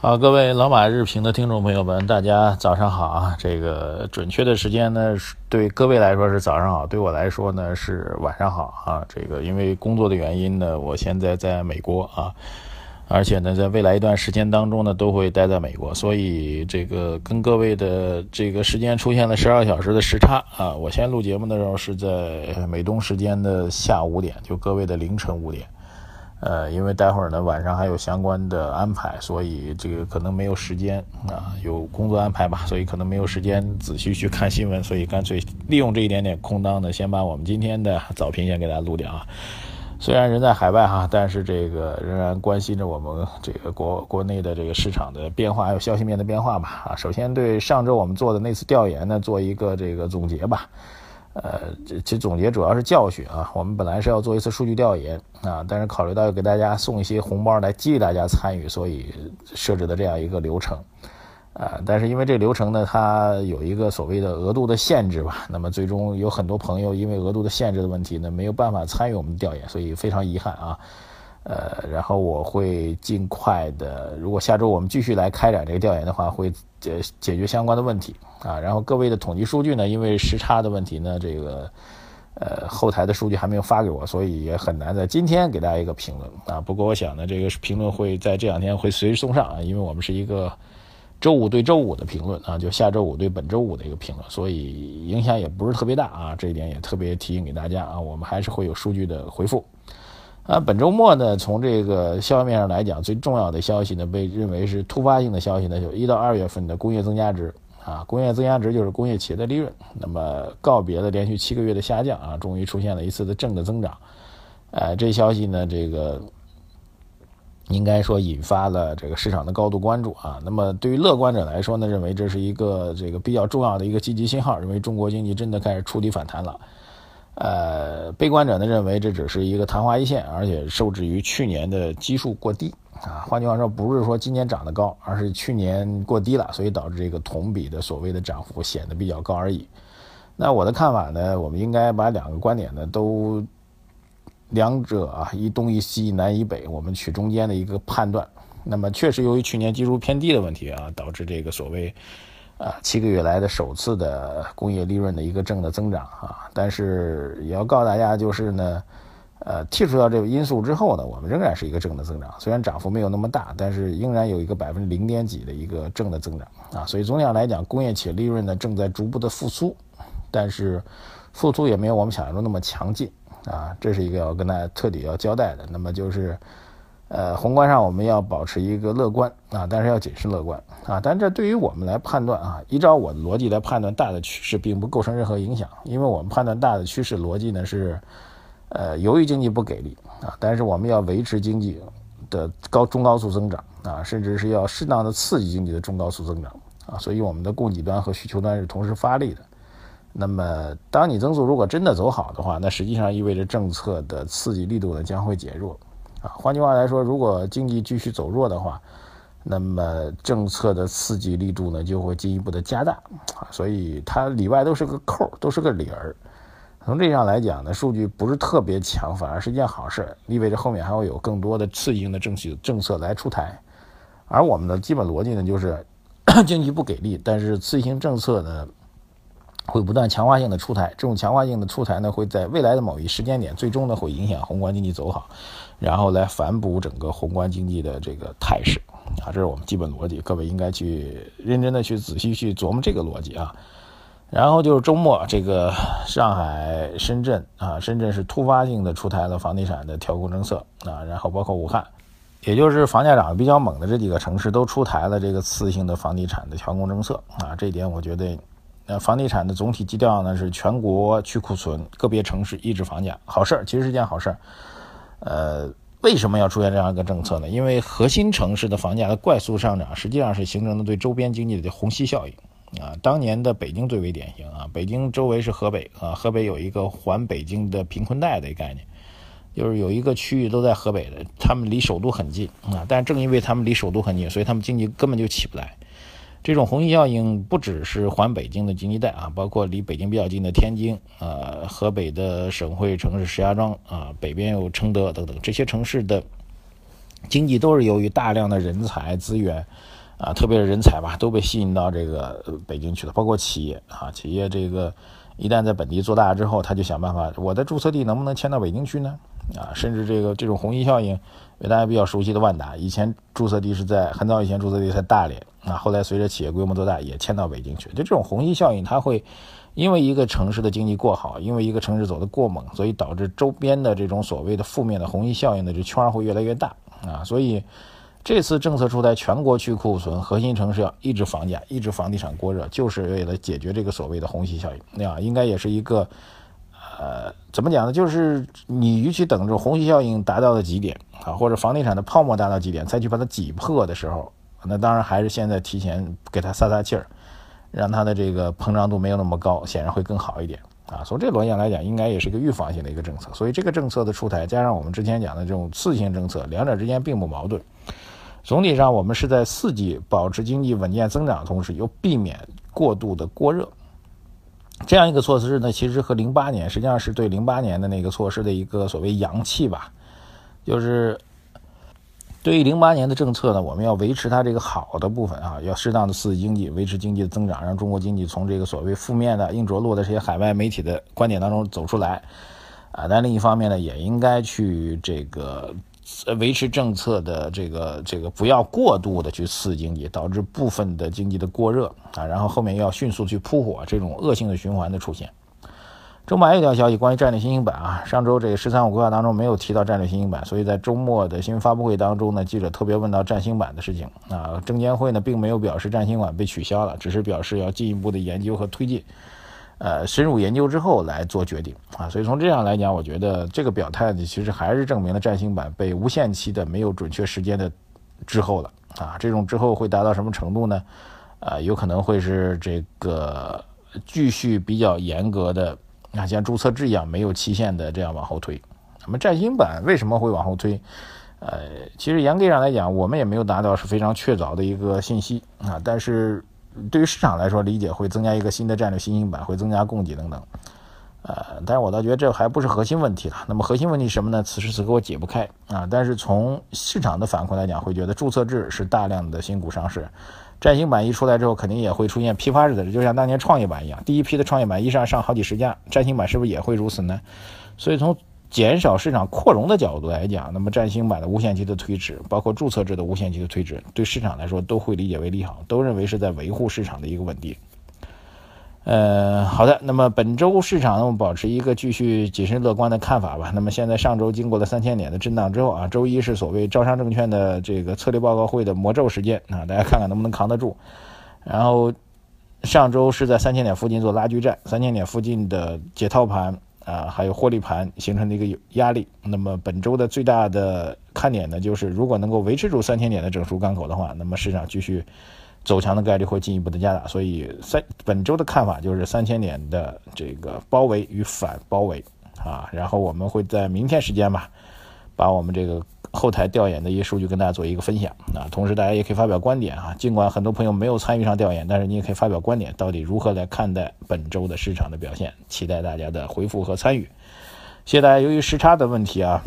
好，各位老马日评的听众朋友们，大家早上好啊！这个准确的时间呢，对各位来说是早上好，对我来说呢是晚上好啊。这个因为工作的原因呢，我现在在美国啊，而且呢，在未来一段时间当中呢，都会待在美国，所以这个跟各位的这个时间出现了十二小时的时差啊。我现在录节目的时候是在美东时间的下午五点，就各位的凌晨五点。呃，因为待会儿呢晚上还有相关的安排，所以这个可能没有时间啊，有工作安排吧，所以可能没有时间仔细去看新闻，所以干脆利用这一点点空档呢，先把我们今天的早评先给大家录掉啊。虽然人在海外哈，但是这个仍然关心着我们这个国国内的这个市场的变化，还有消息面的变化吧啊。首先对上周我们做的那次调研呢，做一个这个总结吧。呃，其实总结主要是教训啊。我们本来是要做一次数据调研啊，但是考虑到要给大家送一些红包来激励大家参与，所以设置的这样一个流程。啊，但是因为这个流程呢，它有一个所谓的额度的限制吧，那么最终有很多朋友因为额度的限制的问题呢，没有办法参与我们的调研，所以非常遗憾啊。呃，然后我会尽快的，如果下周我们继续来开展这个调研的话，会解解决相关的问题啊。然后各位的统计数据呢，因为时差的问题呢，这个呃后台的数据还没有发给我，所以也很难在今天给大家一个评论啊。不过我想呢，这个评论会在这两天会随时送上啊，因为我们是一个周五对周五的评论啊，就下周五对本周五的一个评论，所以影响也不是特别大啊。这一点也特别提醒给大家啊，我们还是会有数据的回复。啊，本周末呢，从这个消息面上来讲，最重要的消息呢，被认为是突发性的消息呢，就一到二月份的工业增加值啊，工业增加值就是工业企业的利润，那么告别了连续七个月的下降啊，终于出现了一次的正的增长，呃，这消息呢，这个应该说引发了这个市场的高度关注啊。那么对于乐观者来说呢，认为这是一个这个比较重要的一个积极信号，认为中国经济真的开始触底反弹了。呃，悲观者呢认为这只是一个昙花一现，而且受制于去年的基数过低啊。换句话说，不是说今年涨得高，而是去年过低了，所以导致这个同比的所谓的涨幅显得比较高而已。那我的看法呢，我们应该把两个观点呢都两者啊一东一西一南一北，我们取中间的一个判断。那么确实由于去年基数偏低的问题啊，导致这个所谓。啊，七个月来的首次的工业利润的一个正的增长啊，但是也要告诉大家，就是呢，呃，剔除掉这个因素之后呢，我们仍然是一个正的增长，虽然涨幅没有那么大，但是仍然有一个百分之零点几的一个正的增长啊，所以总体上来讲，工业企业利润呢正在逐步的复苏，但是复苏也没有我们想象中那么强劲啊，这是一个要跟大家彻底要交代的。那么就是。呃，宏观上我们要保持一个乐观啊，但是要谨慎乐观啊。但这对于我们来判断啊，依照我的逻辑来判断大的趋势，并不构成任何影响，因为我们判断大的趋势逻辑呢是，呃，由于经济不给力啊，但是我们要维持经济的高中高速增长啊，甚至是要适当的刺激经济的中高速增长啊，所以我们的供给端和需求端是同时发力的。那么，当你增速如果真的走好的话，那实际上意味着政策的刺激力度呢将会减弱。啊，换句话来说，如果经济继续走弱的话，那么政策的刺激力度呢就会进一步的加大啊，所以它里外都是个扣，都是个理儿。从这上来讲呢，数据不是特别强，反而是一件好事，意味着后面还会有更多的刺激性的政策政策来出台。而我们的基本逻辑呢，就是 经济不给力，但是刺激性政策呢会不断强化性的出台，这种强化性的出台呢会在未来的某一时间点，最终呢会影响宏观经济走好。然后来反哺整个宏观经济的这个态势，啊，这是我们基本逻辑，各位应该去认真的去仔细去琢磨这个逻辑啊。然后就是周末，这个上海、深圳啊，深圳是突发性的出台了房地产的调控政策啊，然后包括武汉，也就是房价涨得比较猛的这几个城市都出台了这个次性的房地产的调控政策啊。这一点我觉得，呃，房地产的总体基调呢是全国去库存，个别城市抑制房价，好事儿，其实是件好事儿。呃，为什么要出现这样一个政策呢？因为核心城市的房价的快速上涨，实际上是形成了对周边经济的虹吸效应啊。当年的北京最为典型啊，北京周围是河北啊，河北有一个环北京的贫困带的概念，就是有一个区域都在河北的，他们离首都很近啊。但正因为他们离首都很近，所以他们经济根本就起不来。这种虹吸效应不只是环北京的经济带啊，包括离北京比较近的天津，呃，河北的省会城市石家庄啊，北边有承德等等这些城市的经济都是由于大量的人才资源啊，特别是人才吧，都被吸引到这个北京去了。包括企业啊，企业这个一旦在本地做大之后，他就想办法，我的注册地能不能迁到北京去呢？啊，甚至这个这种虹吸效应。大家比较熟悉的万达，以前注册地是在很早以前注册地在大连啊，后来随着企业规模做大，也迁到北京去。就这种虹吸效应，它会因为一个城市的经济过好，因为一个城市走得过猛，所以导致周边的这种所谓的负面的虹吸效应的这圈会越来越大啊。所以这次政策出台，全国去库存，核心城市要抑制房价，抑制房地产过热，就是为了解决这个所谓的虹吸效应。那样应该也是一个。呃，怎么讲呢？就是你与其等着虹吸效应达到了极点啊，或者房地产的泡沫达到极点，再去把它挤破的时候，那当然还是现在提前给它撒撒气儿，让它的这个膨胀度没有那么高，显然会更好一点啊。从这个逻辑上来讲，应该也是一个预防性的一个政策。所以这个政策的出台，加上我们之前讲的这种次性政策，两者之间并不矛盾。总体上，我们是在四季保持经济稳健增长的同时，又避免过度的过热。这样一个措施呢，其实和零八年实际上是对零八年的那个措施的一个所谓扬弃吧，就是对于零八年的政策呢，我们要维持它这个好的部分啊，要适当的刺激经济，维持经济的增长，让中国经济从这个所谓负面的硬着陆的这些海外媒体的观点当中走出来啊。但另一方面呢，也应该去这个。维持政策的这个这个不要过度的去刺激经济，导致部分的经济的过热啊，然后后面要迅速去扑火，这种恶性的循环的出现。周末还有一条消息，关于战略新兴板啊，上周这个“十三五”规划当中没有提到战略新兴板，所以在周末的新闻发布会当中呢，记者特别问到战新板的事情啊，证监会呢并没有表示战新板被取消了，只是表示要进一步的研究和推进。呃，深入研究之后来做决定啊，所以从这样来讲，我觉得这个表态呢，其实还是证明了占星板被无限期的没有准确时间的滞后了啊。这种滞后会达到什么程度呢？啊，有可能会是这个继续比较严格的啊，像注册制一样没有期限的这样往后推。那么占星板为什么会往后推？呃，其实严格上来讲，我们也没有达到是非常确凿的一个信息啊，但是。对于市场来说，理解会增加一个新的战略新兴板，会增加供给等等，呃，但是我倒觉得这还不是核心问题了。那么核心问题什么呢？此时此刻我解不开啊。但是从市场的反馈来讲，会觉得注册制是大量的新股上市，战新板一出来之后，肯定也会出现批发式的，就像当年创业板一样，第一批的创业板一上上好几十家，战新板是不是也会如此呢？所以从减少市场扩容的角度来讲，那么占星版的无限期的推迟，包括注册制的无限期的推迟，对市场来说都会理解为利好，都认为是在维护市场的一个稳定。呃，好的，那么本周市场呢，我们保持一个继续谨慎乐观的看法吧。那么现在上周经过了三千点的震荡之后啊，周一是所谓招商证券的这个策略报告会的魔咒时间啊，大家看看能不能扛得住。然后上周是在三千点附近做拉锯战，三千点附近的解套盘。啊，还有获利盘形成的一个压力。那么本周的最大的看点呢，就是如果能够维持住三千点的整数关口的话，那么市场继续走强的概率会进一步的加大。所以三本周的看法就是三千点的这个包围与反包围啊。然后我们会在明天时间吧，把我们这个。后台调研的一些数据跟大家做一个分享啊，同时大家也可以发表观点啊。尽管很多朋友没有参与上调研，但是你也可以发表观点，到底如何来看待本周的市场的表现？期待大家的回复和参与。谢谢大家。由于时差的问题啊，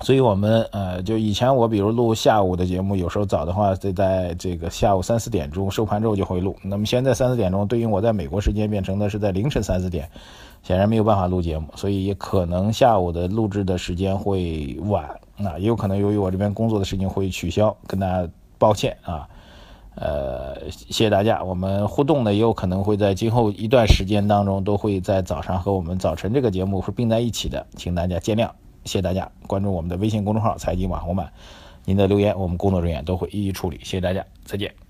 所以我们呃，就以前我比如录下午的节目，有时候早的话得在这个下午三四点钟收盘之后就会录。那么现在三四点钟，对应我在美国时间变成的是在凌晨三四点，显然没有办法录节目，所以也可能下午的录制的时间会晚。那也有可能由于我这边工作的事情会取消，跟大家抱歉啊。呃，谢谢大家。我们互动呢也有可能会在今后一段时间当中都会在早上和我们早晨这个节目是并在一起的，请大家见谅。谢谢大家关注我们的微信公众号“财经网红版”，您的留言我们工作人员都会一一处理。谢谢大家，再见。